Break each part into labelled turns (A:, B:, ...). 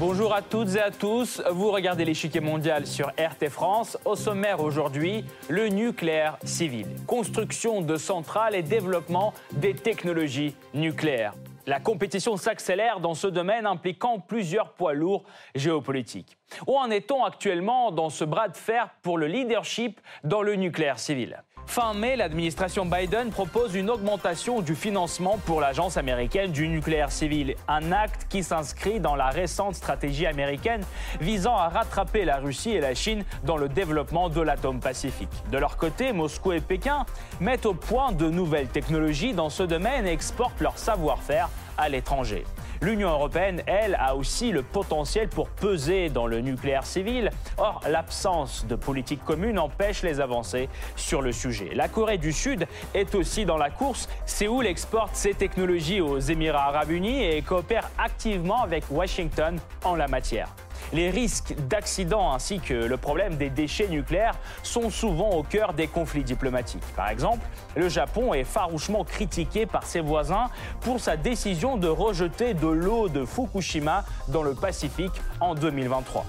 A: Bonjour à toutes et à tous, vous regardez l'échiquier mondial sur RT France. Au sommaire aujourd'hui, le nucléaire civil, construction de centrales et développement des technologies nucléaires. La compétition s'accélère dans ce domaine impliquant plusieurs poids lourds géopolitiques. Où en est-on actuellement dans ce bras de fer pour le leadership dans le nucléaire civil? Fin mai, l'administration Biden propose une augmentation du financement pour l'Agence américaine du nucléaire civil, un acte qui s'inscrit dans la récente stratégie américaine visant à rattraper la Russie et la Chine dans le développement de l'atome pacifique. De leur côté, Moscou et Pékin mettent au point de nouvelles technologies dans ce domaine et exportent leur savoir-faire à l'étranger. L'Union européenne, elle, a aussi le potentiel pour peser dans le nucléaire civil. Or, l'absence de politique commune empêche les avancées sur le sujet. La Corée du Sud est aussi dans la course. Séoul exporte ses technologies aux Émirats arabes unis et coopère activement avec Washington en la matière. Les risques d'accidents ainsi que le problème des déchets nucléaires sont souvent au cœur des conflits diplomatiques. Par exemple, le Japon est farouchement critiqué par ses voisins pour sa décision de rejeter de l'eau de Fukushima dans le Pacifique en 2023.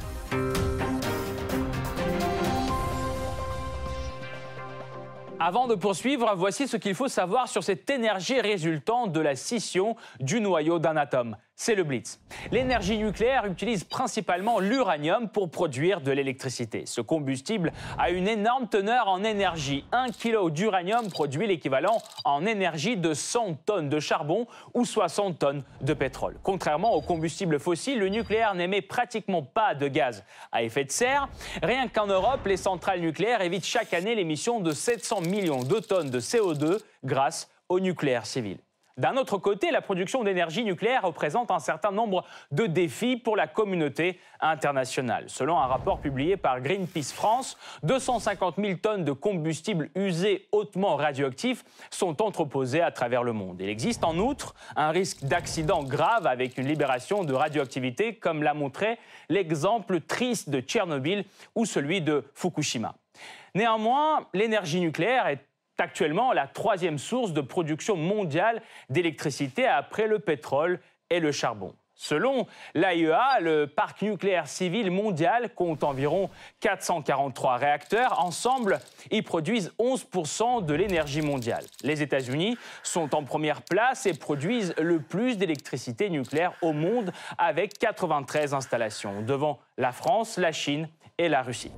A: Avant de poursuivre, voici ce qu'il faut savoir sur cette énergie résultant de la scission du noyau d'un atome c'est le Blitz. L'énergie nucléaire utilise principalement l'uranium pour produire de l'électricité. Ce combustible a une énorme teneur en énergie. Un kilo d'uranium produit l'équivalent en énergie de 100 tonnes de charbon ou 60 tonnes de pétrole. Contrairement aux combustibles fossiles, le nucléaire n'émet pratiquement pas de gaz à effet de serre. Rien qu'en Europe, les centrales nucléaires évitent chaque année l'émission de 700 millions de tonnes de CO2 grâce au nucléaire civil. D'un autre côté, la production d'énergie nucléaire représente un certain nombre de défis pour la communauté internationale. Selon un rapport publié par Greenpeace France, 250 000 tonnes de combustible usé hautement radioactif sont entreposées à travers le monde. Il existe en outre un risque d'accident grave avec une libération de radioactivité, comme l'a montré l'exemple triste de Tchernobyl ou celui de Fukushima. Néanmoins, l'énergie nucléaire est actuellement la troisième source de production mondiale d'électricité après le pétrole et le charbon. Selon l'AIEA, le parc nucléaire civil mondial compte environ 443 réacteurs. Ensemble, ils produisent 11% de l'énergie mondiale. Les États-Unis sont en première place et produisent le plus d'électricité nucléaire au monde avec 93 installations, devant la France, la Chine et la Russie.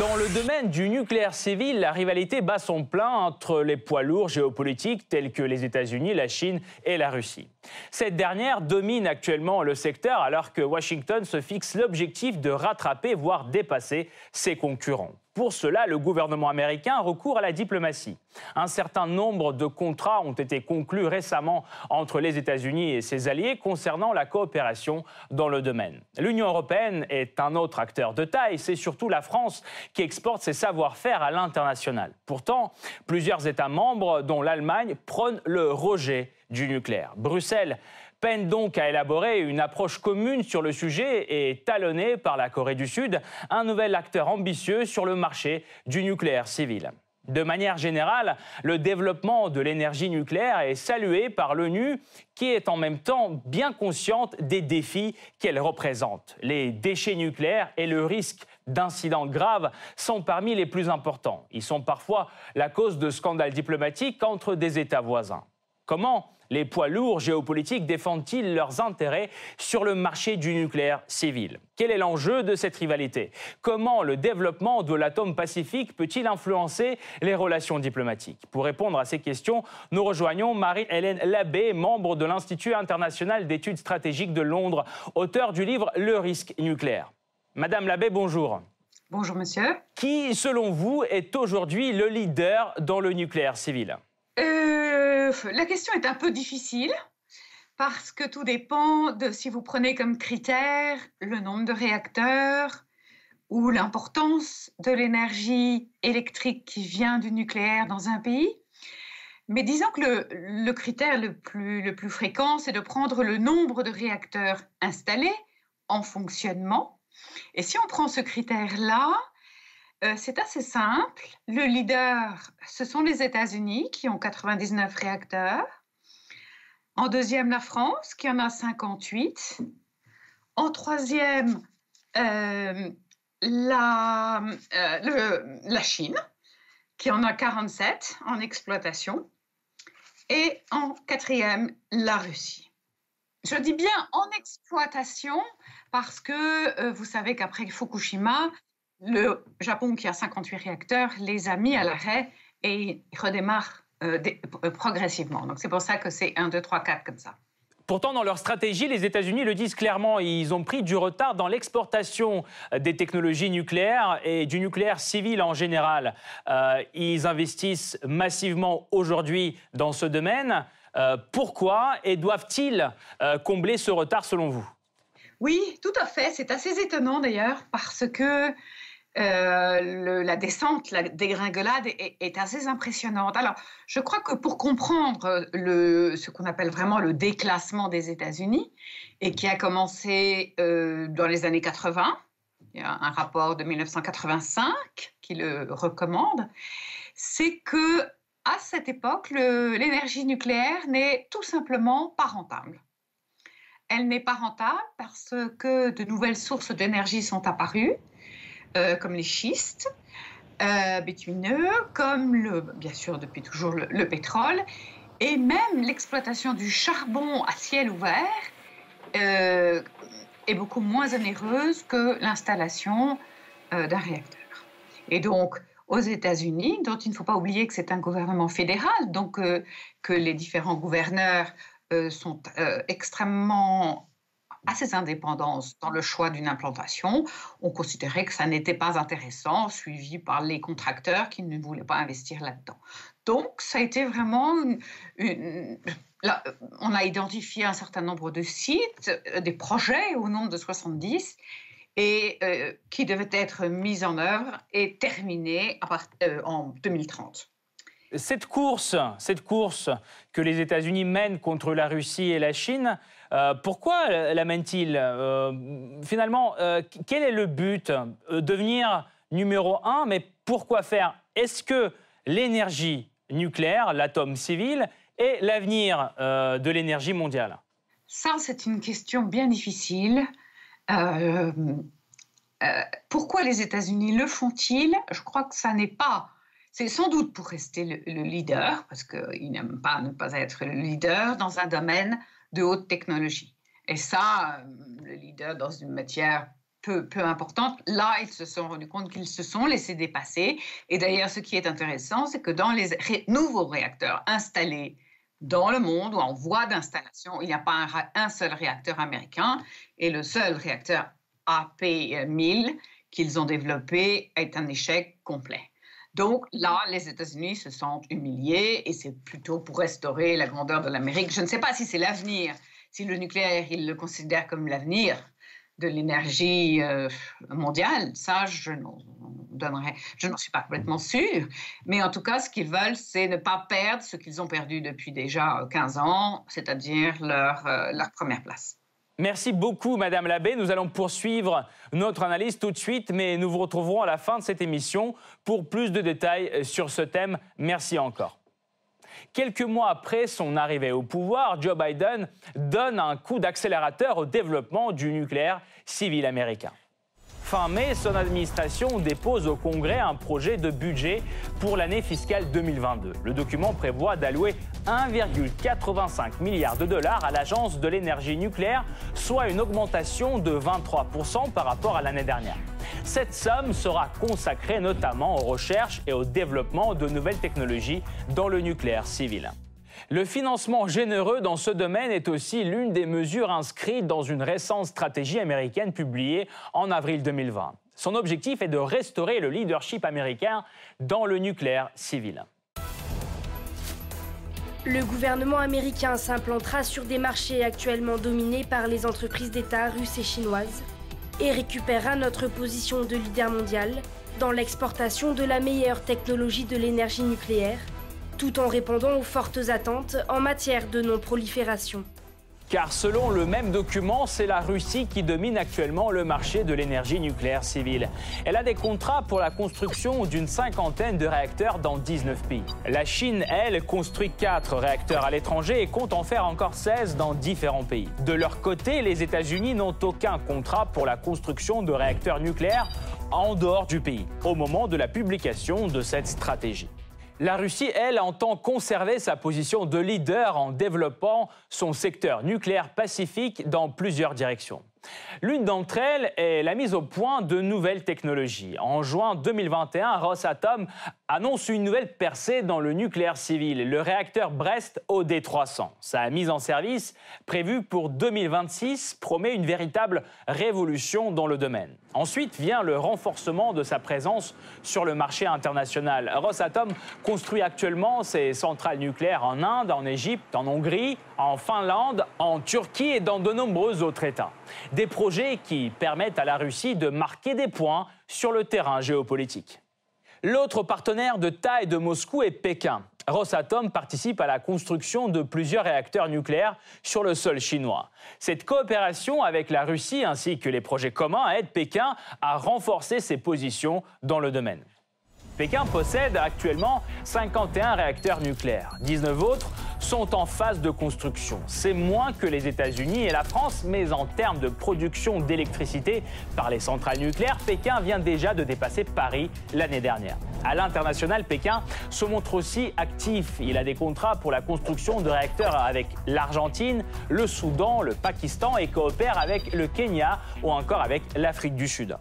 A: Dans le domaine du nucléaire civil, la rivalité bat son plein entre les poids lourds géopolitiques tels que les États-Unis, la Chine et la Russie. Cette dernière domine actuellement le secteur alors que Washington se fixe l'objectif de rattraper, voire dépasser ses concurrents. Pour cela, le gouvernement américain recourt à la diplomatie. Un certain nombre de contrats ont été conclus récemment entre les États-Unis et ses alliés concernant la coopération dans le domaine. L'Union européenne est un autre acteur de taille, c'est surtout la France qui exporte ses savoir-faire à l'international. Pourtant, plusieurs États membres, dont l'Allemagne, prônent le rejet du nucléaire. Bruxelles peine donc à élaborer une approche commune sur le sujet et talonnée par la Corée du Sud, un nouvel acteur ambitieux sur le marché du nucléaire civil. De manière générale, le développement de l'énergie nucléaire est salué par l'ONU, qui est en même temps bien consciente des défis qu'elle représente. Les déchets nucléaires et le risque d'incidents graves sont parmi les plus importants. Ils sont parfois la cause de scandales diplomatiques entre des États voisins. Comment les poids lourds géopolitiques défendent-ils leurs intérêts sur le marché du nucléaire civil? Quel est l'enjeu de cette rivalité? Comment le développement de l'atome pacifique peut-il influencer les relations diplomatiques? Pour répondre à ces questions, nous rejoignons Marie-Hélène Labbé, membre de l'Institut international d'études stratégiques de Londres, auteur du livre Le risque nucléaire. Madame Labbé, bonjour.
B: Bonjour monsieur.
A: Qui, selon vous, est aujourd'hui le leader dans le nucléaire civil?
B: Euh, la question est un peu difficile parce que tout dépend de si vous prenez comme critère le nombre de réacteurs ou l'importance de l'énergie électrique qui vient du nucléaire dans un pays. Mais disons que le, critère le plus, le plus fréquent, c'est de prendre le nombre de réacteurs installés en fonctionnement. Et si on prend ce critère-là, euh, c'est assez simple. Le leader, ce sont les États-Unis qui ont 99 réacteurs. En deuxième, la France qui en a 58. En troisième, euh, euh, la Chine qui en a 47 en exploitation. Et en quatrième, la Russie. Je dis bien en exploitation parce que vous savez qu'après Fukushima, le Japon, qui a 58 réacteurs, les a mis à l'arrêt et redémarre euh, euh, progressivement. Donc c'est pour ça que c'est 1, 2, 3, 4 comme ça.
A: Pourtant, dans leur stratégie, les États-Unis le disent clairement, ils ont pris du retard dans l'exportation euh, des technologies nucléaires et du nucléaire civil en général. ils investissent massivement aujourd'hui dans ce domaine. pourquoi et doivent-ils combler ce retard selon vous?
B: Oui, tout à fait. C'est assez étonnant d'ailleurs parce que euh, la descente, la dégringolade est, assez impressionnante. Alors, je crois que pour comprendre le, ce qu'on appelle vraiment le déclassement des États-Unis, et qui a commencé euh, dans les années 80, il y a un rapport de 1985 qui le recommande, c'est que à cette époque, l'énergie nucléaire n'est tout simplement pas rentable. Elle n'est pas rentable parce que de nouvelles sources d'énergie sont apparues euh, comme les schistes euh, bitumineux, comme le, bien sûr depuis toujours le, pétrole, et même l'exploitation du charbon à ciel ouvert euh, est beaucoup moins onéreuse que l'installation d'un réacteur. Et donc, aux États-Unis, dont il ne faut pas oublier que c'est un gouvernement fédéral, donc que les différents gouverneurs sont extrêmement à ces indépendances dans le choix d'une implantation, on considérait que ça n'était pas intéressant, suivi par les contracteurs qui ne voulaient pas investir là-dedans. Donc, ça a été vraiment une, on a identifié un certain nombre de sites, euh, des projets au nombre de 70, et euh, qui devaient être mis en œuvre et terminés euh, en 2030.
A: Cette course, cette course que les États-Unis mènent contre la Russie et la Chine, euh, pourquoi la mènent-ils euh, Finalement, euh, quel est le but Devenir numéro un, mais pourquoi faire? Est-ce que l'énergie nucléaire, l'atome civil, est l'avenir de l'énergie mondiale?
B: Ça, c'est une question bien difficile. pourquoi les États-Unis le font-ils? Je crois que ça n'est pas c'est sans doute pour rester le, leader, parce qu'ils n'aiment pas ne pas être le leader dans un domaine de haute technologie. Et ça, euh, le leader dans une matière peu, peu importante, là, ils se sont rendus compte qu'ils se sont laissés dépasser. Et d'ailleurs, ce qui est intéressant, c'est que dans les nouveaux réacteurs installés dans le monde ou en voie d'installation, il n'y a pas un, un, seul réacteur américain et le seul réacteur AP1000 qu'ils ont développé est un échec complet. Donc là, les États-Unis se sentent humiliés et c'est plutôt pour restaurer la grandeur de l'Amérique. Je ne sais pas si c'est l'avenir, si le nucléaire, ils le considèrent comme l'avenir de l'énergie euh, mondiale, ça, je n'en je n'en suis pas complètement sûre. Mais en tout cas, ce qu'ils veulent, c'est ne pas perdre ce qu'ils ont perdu depuis déjà 15 ans, c'est-à-dire leur, euh, leur première place.
A: Merci beaucoup, Madame Labbé. Nous allons poursuivre notre analyse tout de suite, mais nous vous retrouverons à la fin de cette émission pour plus de détails sur ce thème. Merci encore. Quelques mois après son arrivée au pouvoir, Joe Biden donne un coup d'accélérateur au développement du nucléaire civil américain. Fin mai, son administration dépose au Congrès un projet de budget pour l'année fiscale 2022. Le document prévoit d'allouer 1,85 milliard de dollars à l'Agence de l'énergie nucléaire, soit une augmentation de 23% par rapport à l'année dernière. Cette somme sera consacrée notamment aux recherches et au développement de nouvelles technologies dans le nucléaire civil. Le financement généreux dans ce domaine est aussi l'une des mesures inscrites dans une récente stratégie américaine publiée en avril 2020. Son objectif est de restaurer le leadership américain dans le nucléaire civil.
C: Le gouvernement américain s'implantera sur des marchés actuellement dominés par les entreprises d'État russes et chinoises et récupérera notre position de leader mondial dans l'exportation de la meilleure technologie de l'énergie nucléaire tout en répondant aux fortes attentes en matière de non-prolifération.
A: Car selon le même document, c'est la Russie qui domine actuellement le marché de l'énergie nucléaire civile. Elle a des contrats pour la construction d'une cinquantaine de réacteurs dans 19 pays. La Chine, elle, construit 4 réacteurs à l'étranger et compte en faire encore 16 dans différents pays. De leur côté, les États-Unis n'ont aucun contrat pour la construction de réacteurs nucléaires en dehors du pays, au moment de la publication de cette stratégie. La Russie, elle, entend conserver sa position de leader en développant son secteur nucléaire pacifique dans plusieurs directions. L'une d'entre elles est la mise au point de nouvelles technologies. En juin 2021, Rosatom annonce une nouvelle percée dans le nucléaire civil, le réacteur Brest OD300. Sa mise en service, prévue pour 2026, promet une véritable révolution dans le domaine. Ensuite vient le renforcement de sa présence sur le marché international. Rosatom construit actuellement ses centrales nucléaires en Inde, en Égypte, en Hongrie, en Finlande, en Turquie et dans de nombreux autres États. Des projets qui permettent à la Russie de marquer des points sur le terrain géopolitique. L'autre partenaire de taille de Moscou est Pékin. Rosatom participe à la construction de plusieurs réacteurs nucléaires sur le sol chinois. Cette coopération avec la Russie ainsi que les projets communs aident Pékin à renforcer ses positions dans le domaine. Pékin possède actuellement 51 réacteurs nucléaires. 19 autres sont en phase de construction. C'est moins que les États-Unis et la France, mais en termes de production d'électricité par les centrales nucléaires, Pékin vient déjà de dépasser Paris l'année dernière. À l'international, Pékin se montre aussi actif. Il a des contrats pour la construction de réacteurs avec l'Argentine, le Soudan, le Pakistan et coopère avec le Kenya ou encore avec l'Afrique du Sud.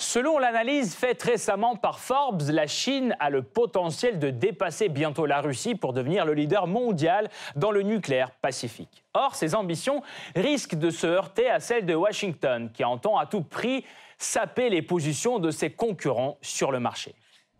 A: Selon l'analyse faite récemment par Forbes, la Chine a le potentiel de dépasser bientôt la Russie pour devenir le leader mondial dans le nucléaire pacifique. Or, ses ambitions risquent de se heurter à celles de Washington, qui entend à tout prix saper les positions de ses concurrents sur le marché.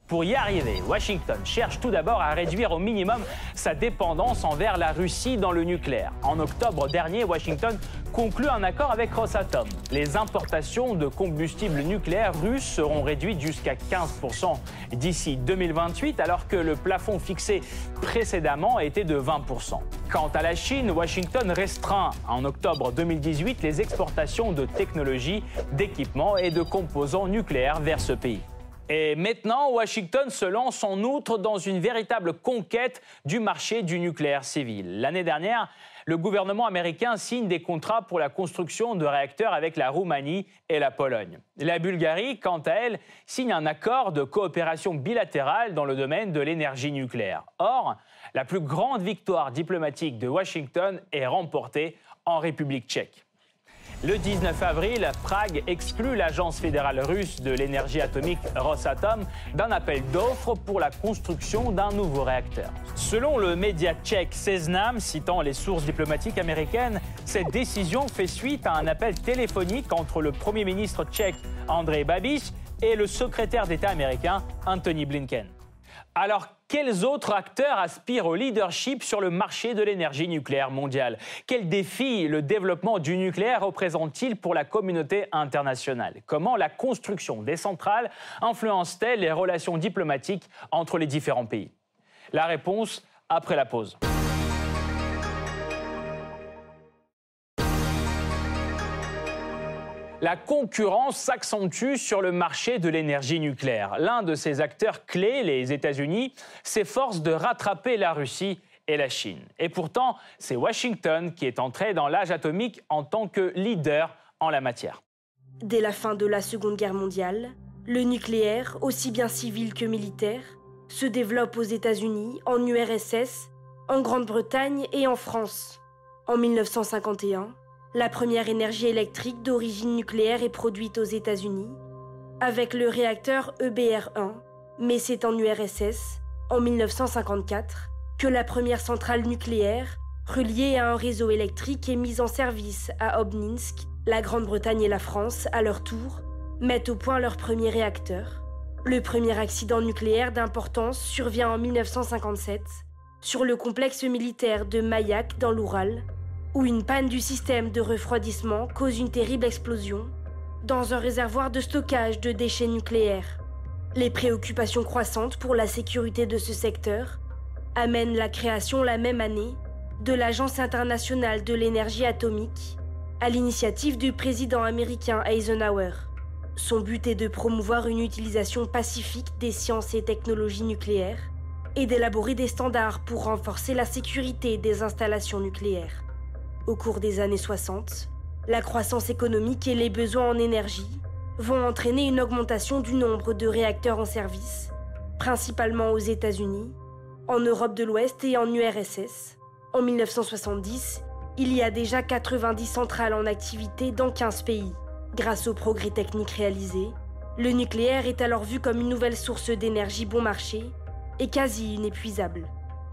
A: Pour y arriver, Washington cherche tout d'abord à réduire au minimum sa dépendance envers la Russie dans le nucléaire. En octobre dernier, Washington conclut un accord avec Rosatom. Les importations de combustible nucléaire russe seront réduites jusqu'à 15% d'ici 2028, alors que le plafond fixé précédemment était de 20%. Quant à la Chine, Washington restreint en octobre 2018 les exportations de technologies, d'équipements et de composants nucléaires vers ce pays. Et maintenant, Washington se lance en outre dans une véritable conquête du marché du nucléaire civil. L'année dernière, le gouvernement américain signe des contrats pour la construction de réacteurs avec la Roumanie et la Pologne. La Bulgarie, quant à elle, signe un accord de coopération bilatérale dans le domaine de l'énergie nucléaire. Or, la plus grande victoire diplomatique de Washington est remportée en République tchèque. Le 19 avril, Prague exclut l'agence fédérale russe de l'énergie atomique Rosatom d'un appel d'offres pour la construction d'un nouveau réacteur. Selon le média tchèque Seznam, citant les sources diplomatiques américaines, cette décision fait suite à un appel téléphonique entre le Premier ministre tchèque Andrei Babiš et le secrétaire d'État américain Anthony Blinken. Alors, quels autres acteurs aspirent au leadership sur le marché de l'énergie nucléaire mondiale? Quels défis le développement du nucléaire représente-t-il pour la communauté internationale? Comment la construction des centrales influence-t-elle les relations diplomatiques entre les différents pays? La réponse après la pause. La concurrence s'accentue sur le marché de l'énergie nucléaire. L'un de ses acteurs clés, les États-Unis, s'efforce de rattraper la Russie et la Chine. Et pourtant, c'est Washington qui est entré dans l'âge atomique en tant que leader en la matière.
C: Dès la fin de la Seconde Guerre mondiale, le nucléaire, aussi bien civil que militaire, se développe aux États-Unis, en URSS, en Grande-Bretagne et en France. En 1951, la première énergie électrique d'origine nucléaire est produite aux États-Unis avec le réacteur EBR-1, mais c'est en URSS, en 1954, que la première centrale nucléaire, reliée à un réseau électrique, est mise en service à Obninsk. La Grande-Bretagne et la France, à leur tour, mettent au point leur premier réacteur. Le premier accident nucléaire d'importance survient en 1957 sur le complexe militaire de Mayak dans l'Oural, où une panne du système de refroidissement cause une terrible explosion dans un réservoir de stockage de déchets nucléaires. Les préoccupations croissantes pour la sécurité de ce secteur amène la création la même année de l'Agence internationale de l'énergie atomique à l'initiative du président américain Eisenhower. Son but est de promouvoir une utilisation pacifique des sciences et technologies nucléaires et d'élaborer des standards pour renforcer la sécurité des installations nucléaires. Au cours des années 60, la croissance économique et les besoins en énergie vont entraîner une augmentation du nombre de réacteurs en service, principalement aux États-Unis, en Europe de l'Ouest et en URSS. En 1970, il y a déjà 90 centrales en activité dans 15 pays. Grâce aux progrès techniques réalisés, le nucléaire est alors vu comme une nouvelle source d'énergie bon marché et quasi inépuisable.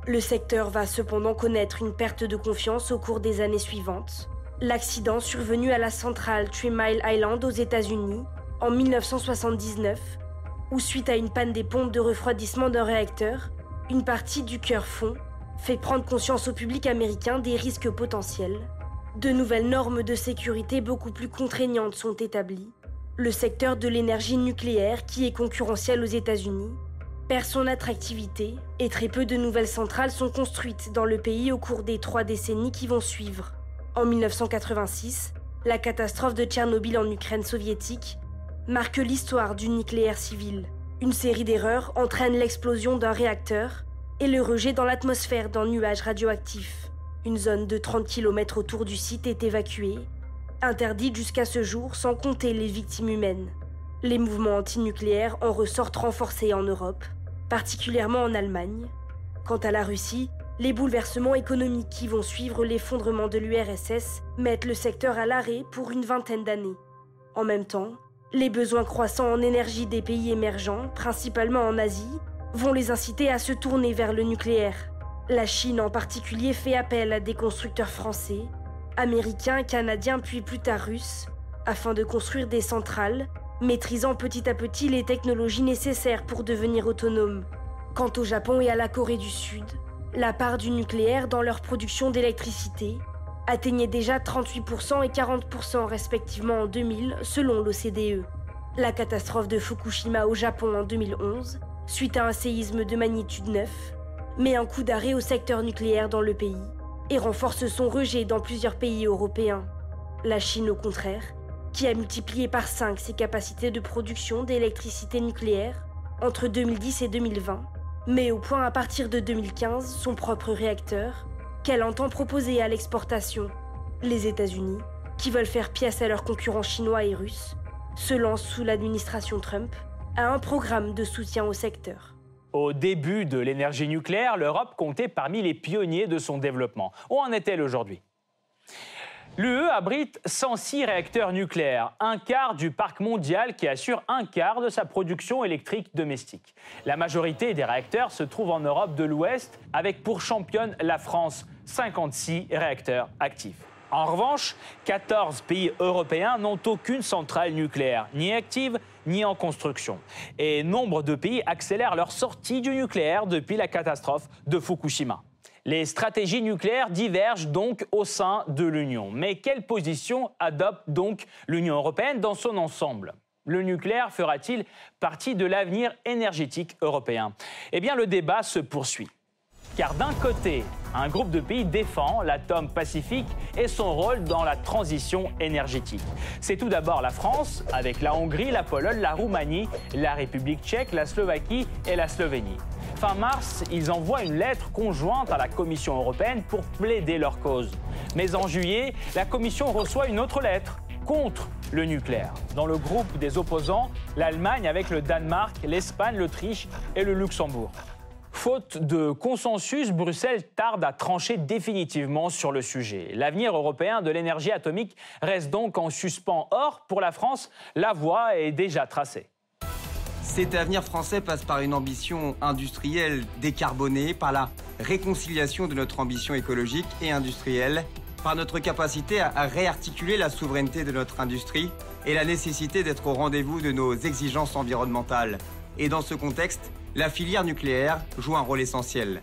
C: Le secteur va cependant connaître une perte de confiance au cours des années suivantes. L'accident survenu à la centrale Three Mile Island aux États-Unis en 1979, où suite à une panne des pompes de refroidissement d'un réacteur, une partie du cœur fond, fait prendre conscience au public américain des risques potentiels. De nouvelles normes de sécurité beaucoup plus contraignantes sont établies. Le secteur de l'énergie nucléaire, qui est concurrentiel aux États-Unis, perd son attractivité et très peu de nouvelles centrales sont construites dans le pays au cours des trois décennies qui vont suivre. En 1986, la catastrophe de Tchernobyl en Ukraine soviétique marque l'histoire du nucléaire civil. Une série d'erreurs entraîne l'explosion d'un réacteur et le rejet dans l'atmosphère d'un nuage radioactif. Une zone de 30 km autour du site est évacuée, interdite jusqu'à ce jour sans compter les victimes humaines. Les mouvements antinucléaires en ressortent renforcés en Europe, particulièrement en Allemagne. Quant à la Russie, les bouleversements économiques qui vont suivre l'effondrement de l'URSS mettent le secteur à l'arrêt pour une vingtaine d'années. En même temps, les besoins croissants en énergie des pays émergents, principalement en Asie, vont les inciter à se tourner vers le nucléaire. La Chine en particulier fait appel à des constructeurs français, américains, canadiens puis plus tard russes, afin de construire des centrales, maîtrisant petit à petit les technologies nécessaires pour devenir autonomes. Quant au Japon et à la Corée du Sud, la part du nucléaire dans leur production d'électricité atteignait déjà 38% et 40% respectivement en 2000 selon l'OCDE. La catastrophe de Fukushima au Japon en 2011, suite à un séisme de magnitude 9, met un coup d'arrêt au secteur nucléaire dans le pays et renforce son rejet dans plusieurs pays européens. La Chine, au contraire, qui a multiplié par 5 ses capacités de production d'électricité nucléaire entre 2010 et 2020, met au point à partir de 2015 son propre réacteur qu'elle entend proposer à l'exportation. Les États-Unis, qui veulent faire pièce à leurs concurrents chinois et russes, se lancent sous l'administration Trump à un programme de soutien au secteur.
A: Au début de l'énergie nucléaire, l'Europe comptait parmi les pionniers de son développement. Où en est-elle aujourd'hui? L'UE abrite 106 réacteurs nucléaires, un quart du parc mondial qui assure un quart de sa production électrique domestique. La majorité des réacteurs se trouve en Europe de l'Ouest, avec pour championne la France, 56 réacteurs actifs. En revanche, 14 pays européens n'ont aucune centrale nucléaire, ni active ni en construction. Et nombre de pays accélèrent leur sortie du nucléaire depuis la catastrophe de Fukushima. Les stratégies nucléaires divergent donc au sein de l'Union. Mais quelle position adopte donc l'Union européenne dans son ensemble? Le nucléaire fera-t-il partie de l'avenir énergétique européen? Eh bien, le débat se poursuit. Car d'un côté, un groupe de pays défend l'atome pacifique et son rôle dans la transition énergétique. C'est tout d'abord la France, avec la Hongrie, la Pologne, la Roumanie, la République tchèque, la Slovaquie et la Slovénie. Fin mars, ils envoient une lettre conjointe à la Commission européenne pour plaider leur cause. Mais en juillet, la Commission reçoit une autre lettre contre le nucléaire. Dans le groupe des opposants, l'Allemagne avec le Danemark, l'Espagne, l'Autriche et le Luxembourg. Faute de consensus, Bruxelles tarde à trancher définitivement sur le sujet. L'avenir européen de l'énergie atomique reste donc en suspens. Or, pour la France, la voie est déjà tracée.
D: Cet avenir français passe par une ambition industrielle décarbonée, par la réconciliation de notre ambition écologique et industrielle, par notre capacité à, réarticuler la souveraineté de notre industrie et la nécessité d'être au rendez-vous de nos exigences environnementales. Et dans ce contexte, la filière nucléaire joue un rôle essentiel.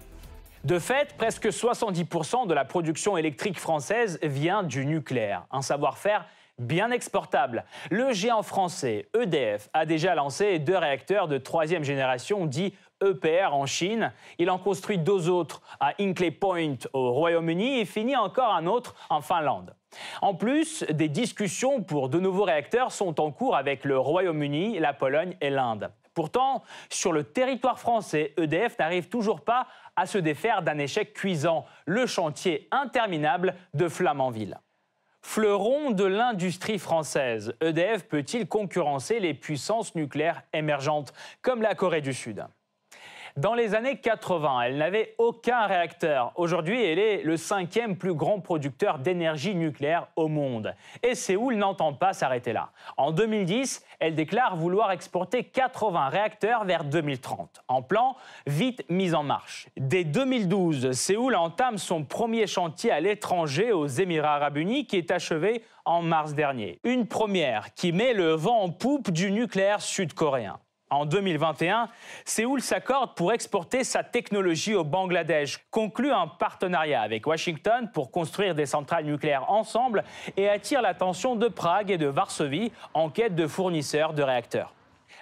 A: De fait, presque 70% de la production électrique française vient du nucléaire, un savoir-faire bien exportable. Le géant français EDF a déjà lancé deux réacteurs de troisième génération dits EPR en Chine. Il en construit deux autres à Hinkley Point au Royaume-Uni et finit encore un autre en Finlande. En plus, des discussions pour de nouveaux réacteurs sont en cours avec le Royaume-Uni, la Pologne et l'Inde. Pourtant, sur le territoire français, EDF n'arrive toujours pas à se défaire d'un échec cuisant, le chantier interminable de Flamanville. Fleuron de l'industrie française, EDF peut-il concurrencer les puissances nucléaires émergentes comme la Corée du Sud? Dans les années 80, elle n'avait aucun réacteur. Aujourd'hui, elle est le cinquième plus grand producteur d'énergie nucléaire au monde. Et Séoul n'entend pas s'arrêter là. En 2010, elle déclare vouloir exporter 80 réacteurs vers 2030. En plan, vite mis en marche. Dès 2012, Séoul entame son premier chantier à l'étranger aux Émirats arabes unis qui est achevé en mars dernier. Une première qui met le vent en poupe du nucléaire sud-coréen. En 2021, Séoul s'accorde pour exporter sa technologie au Bangladesh, conclut un partenariat avec Washington pour construire des centrales nucléaires ensemble et attire l'attention de Prague et de Varsovie en quête de fournisseurs de réacteurs.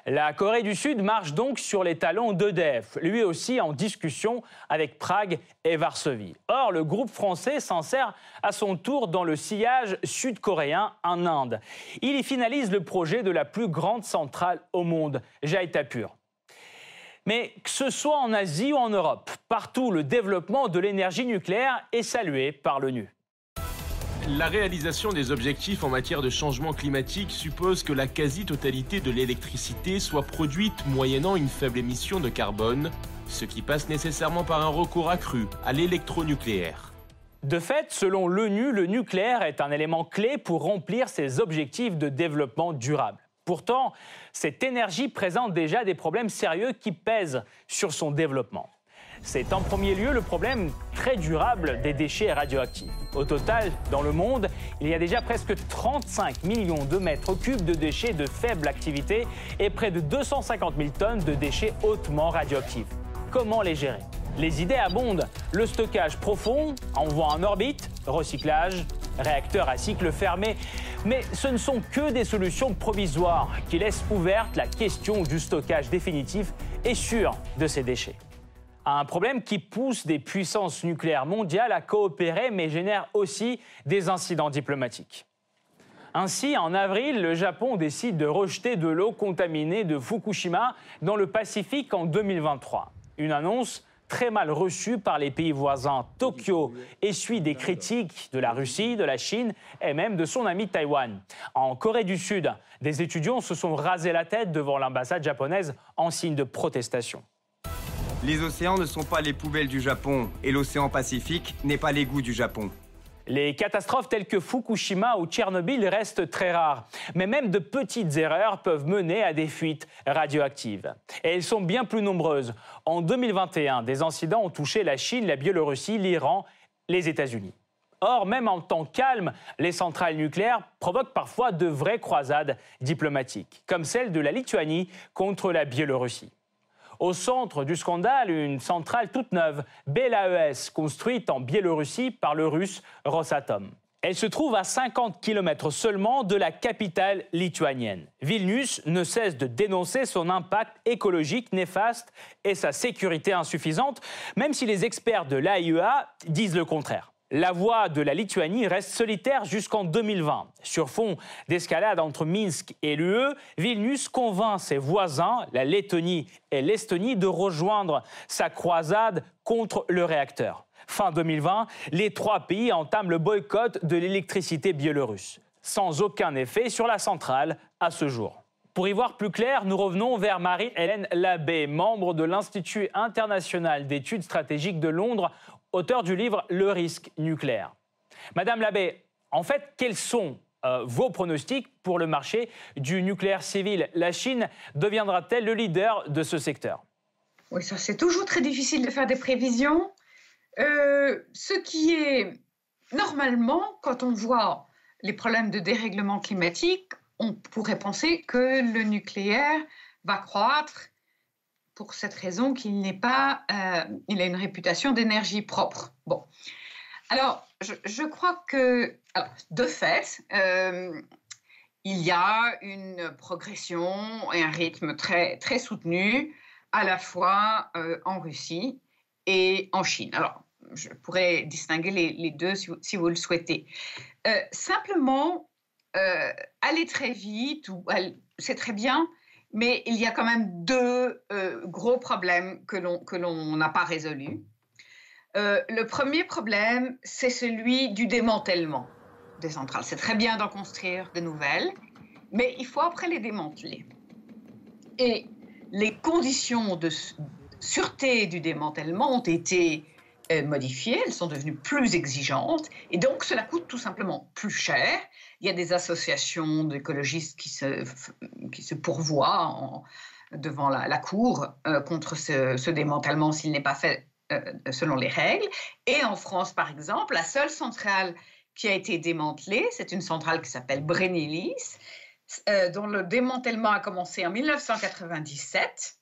A: La Corée du Sud marche donc sur les talons d'EDF, lui aussi en discussion avec Prague et Varsovie. Or, le groupe français s'en sert à son tour dans le sillage sud-coréen en Inde. Il y finalise le projet de la plus grande centrale au monde, Jaitapur. Mais que ce soit en Asie ou en Europe, partout le développement de l'énergie nucléaire est salué par l'ONU.
E: La réalisation des objectifs en matière de changement climatique suppose que la quasi-totalité de l'électricité soit produite moyennant une faible émission de carbone, ce qui passe nécessairement par un recours accru à l'électronucléaire.
A: De fait, selon l'ONU, le nucléaire est un élément clé pour remplir ses objectifs de développement durable. Pourtant, cette énergie présente déjà des problèmes sérieux qui pèsent sur son développement. C'est en premier lieu le problème très durable des déchets radioactifs. Au total, dans le monde, il y a déjà presque 35 millions de mètres cubes de déchets de faible activité et près de 250 000 tonnes de déchets hautement radioactifs. Comment les gérer? Les idées abondent. Le stockage profond, envoi en orbite, recyclage, réacteur à cycle fermé. Mais ce ne sont que des solutions provisoires qui laissent ouverte la question du stockage définitif et sûr de ces déchets un problème qui pousse des puissances nucléaires mondiales à coopérer mais génère aussi des incidents diplomatiques. Ainsi, en avril, le Japon décide de rejeter de l'eau contaminée de Fukushima dans le Pacifique en 2023. Une annonce très mal reçue par les pays voisins. Tokyo essuie des critiques de la Russie, de la Chine et même de son ami Taïwan. En Corée du Sud, des étudiants se sont rasés la tête devant l'ambassade japonaise en signe de protestation.
D: Les océans ne sont pas les poubelles du Japon et l'océan Pacifique n'est pas l'égout du Japon.
A: Les catastrophes telles que Fukushima ou Tchernobyl restent très rares, mais même de petites erreurs peuvent mener à des fuites radioactives. Et elles sont bien plus nombreuses. En 2021, des incidents ont touché la Chine, la Biélorussie, l'Iran, les États-Unis. Or, même en temps calme, les centrales nucléaires provoquent parfois de vraies croisades diplomatiques, comme celle de la Lituanie contre la Biélorussie. Au centre du scandale, une centrale toute neuve, BLAES, construite en Biélorussie par le russe Rosatom. Elle se trouve à 50 km seulement de la capitale lituanienne. Vilnius ne cesse de dénoncer son impact écologique néfaste et sa sécurité insuffisante, même si les experts de l'AIEA disent le contraire. La voie de la Lituanie reste solitaire jusqu'en 2020. Sur fond d'escalade entre Minsk et l'UE, Vilnius convainc ses voisins, la Lettonie et l'Estonie, de rejoindre sa croisade contre le réacteur. Fin 2020, les trois pays entament le boycott de l'électricité biélorusse, sans aucun effet sur la centrale à ce jour. Pour y voir plus clair, nous revenons vers Marie-Hélène Labbé, membre de l'Institut international d'études stratégiques de Londres, auteur du livre Le risque nucléaire. Madame Labbé, en fait, quels sont euh, vos pronostics pour le marché du nucléaire civil? La Chine deviendra-t-elle le leader de ce secteur?
B: Oui, ça c'est toujours très difficile de faire des prévisions. Euh, ce qui est normalement, quand on voit les problèmes de dérèglement climatique, on pourrait penser que le nucléaire va croître pour cette raison qu'il n'est pas, euh, il a une réputation d'énergie propre. Bon, alors je, crois que, de fait, euh, il y a une progression et un rythme très très soutenu à la fois en Russie et en Chine. Alors, je pourrais distinguer les, deux si vous, le souhaitez. simplement, aller très vite, c'est très bien, mais il y a quand même deux gros problèmes que l'on n'a pas résolus. Euh, le premier problème, c'est celui du démantèlement des centrales. C'est très bien d'en construire de nouvelles, mais il faut après les démanteler. Et les conditions de sûreté du démantèlement ont été euh, modifiées, elles sont devenues plus exigeantes, et donc cela coûte tout simplement plus cher. Il y a des associations d'écologistes qui se, pourvoient devant la, Cour euh, contre ce démantèlement s'il n'est pas fait euh, selon les règles. Et en France, par exemple, la seule centrale qui a été démantelée, c'est une centrale qui s'appelle Brennilis, euh, dont le démantèlement a commencé en 1997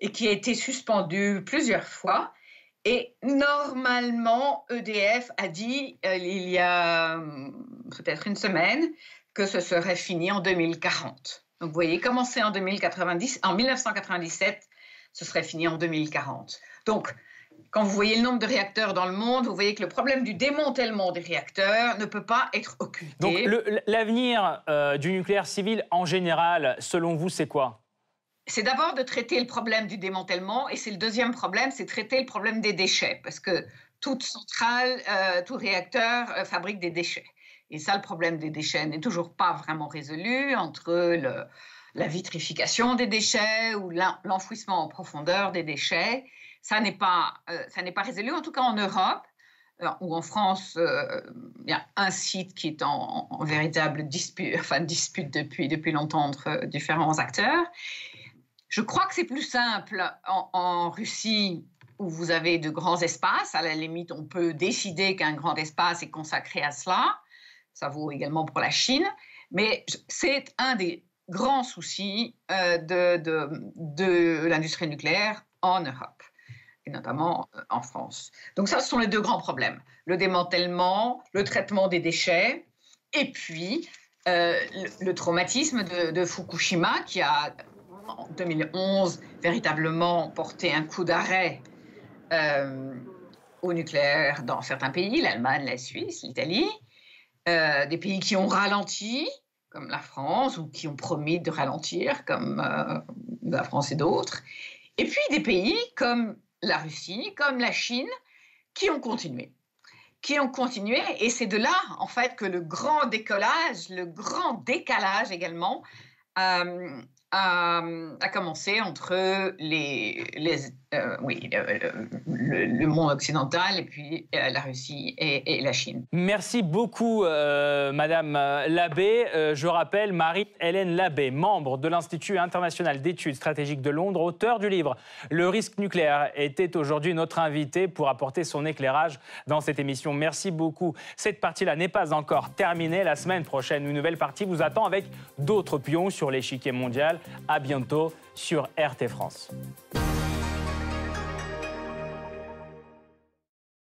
B: et qui a été suspendue plusieurs fois. Et normalement, EDF a dit euh, il y a hum, peut-être une semaine que ce serait fini en 2040. Donc vous voyez, commencer en 2090, en 1997, ce serait fini en 2040. Donc quand vous voyez le nombre de réacteurs dans le monde, vous voyez que le problème du démantèlement des réacteurs ne peut pas être occulté.
A: Donc l'avenir euh, du nucléaire civil en général, selon vous, c'est quoi?
B: C'est d'abord de traiter le problème du démantèlement et c'est le deuxième problème, c'est traiter le problème des déchets parce que toute centrale, euh, tout réacteur euh, fabrique des déchets. Et ça, le problème des déchets n'est toujours pas vraiment résolu entre la vitrification des déchets ou l'enfouissement en profondeur des déchets ça n'est pas, euh, ça n'est pas résolu, en tout cas en Europe ou en France, il y a un site qui est en, véritable dispute, enfin dispute depuis longtemps entre différents acteurs. Je crois que c'est plus simple en, Russie où vous avez de grands espaces. À la limite, on peut décider qu'un grand espace est consacré à cela. Ça vaut également pour la Chine. Mais c'est un des grands soucis de, de, de l'industrie nucléaire en Europe et notamment euh, en France. Donc ça, ce sont les deux grands problèmes. Le démantèlement, le traitement des déchets, et puis euh, le, traumatisme de, Fukushima qui a, en 2011, véritablement porté un coup d'arrêt euh, au nucléaire dans certains pays, l'Allemagne, la Suisse, l'Italie, des pays qui ont ralenti, comme la France, ou qui ont promis de ralentir, comme la France et d'autres, et puis des pays comme la Russie comme la Chine qui ont continué qui ont continué et c'est de là en fait que le grand décollage, le grand décalage également euh, a, commencé entre les euh, oui, le, monde occidental et puis euh, la Russie et, la Chine.
A: Merci beaucoup, euh, Madame Labbé. je rappelle Marie-Hélène Labbé, membre de l'Institut international d'études stratégiques de Londres, auteur du livre Le risque nucléaire, était aujourd'hui notre invitée pour apporter son éclairage dans cette émission. Merci beaucoup. Cette partie-là n'est pas encore terminée. La semaine prochaine, une nouvelle partie vous attend avec d'autres pions sur l'échiquier mondial. À bientôt sur RT France.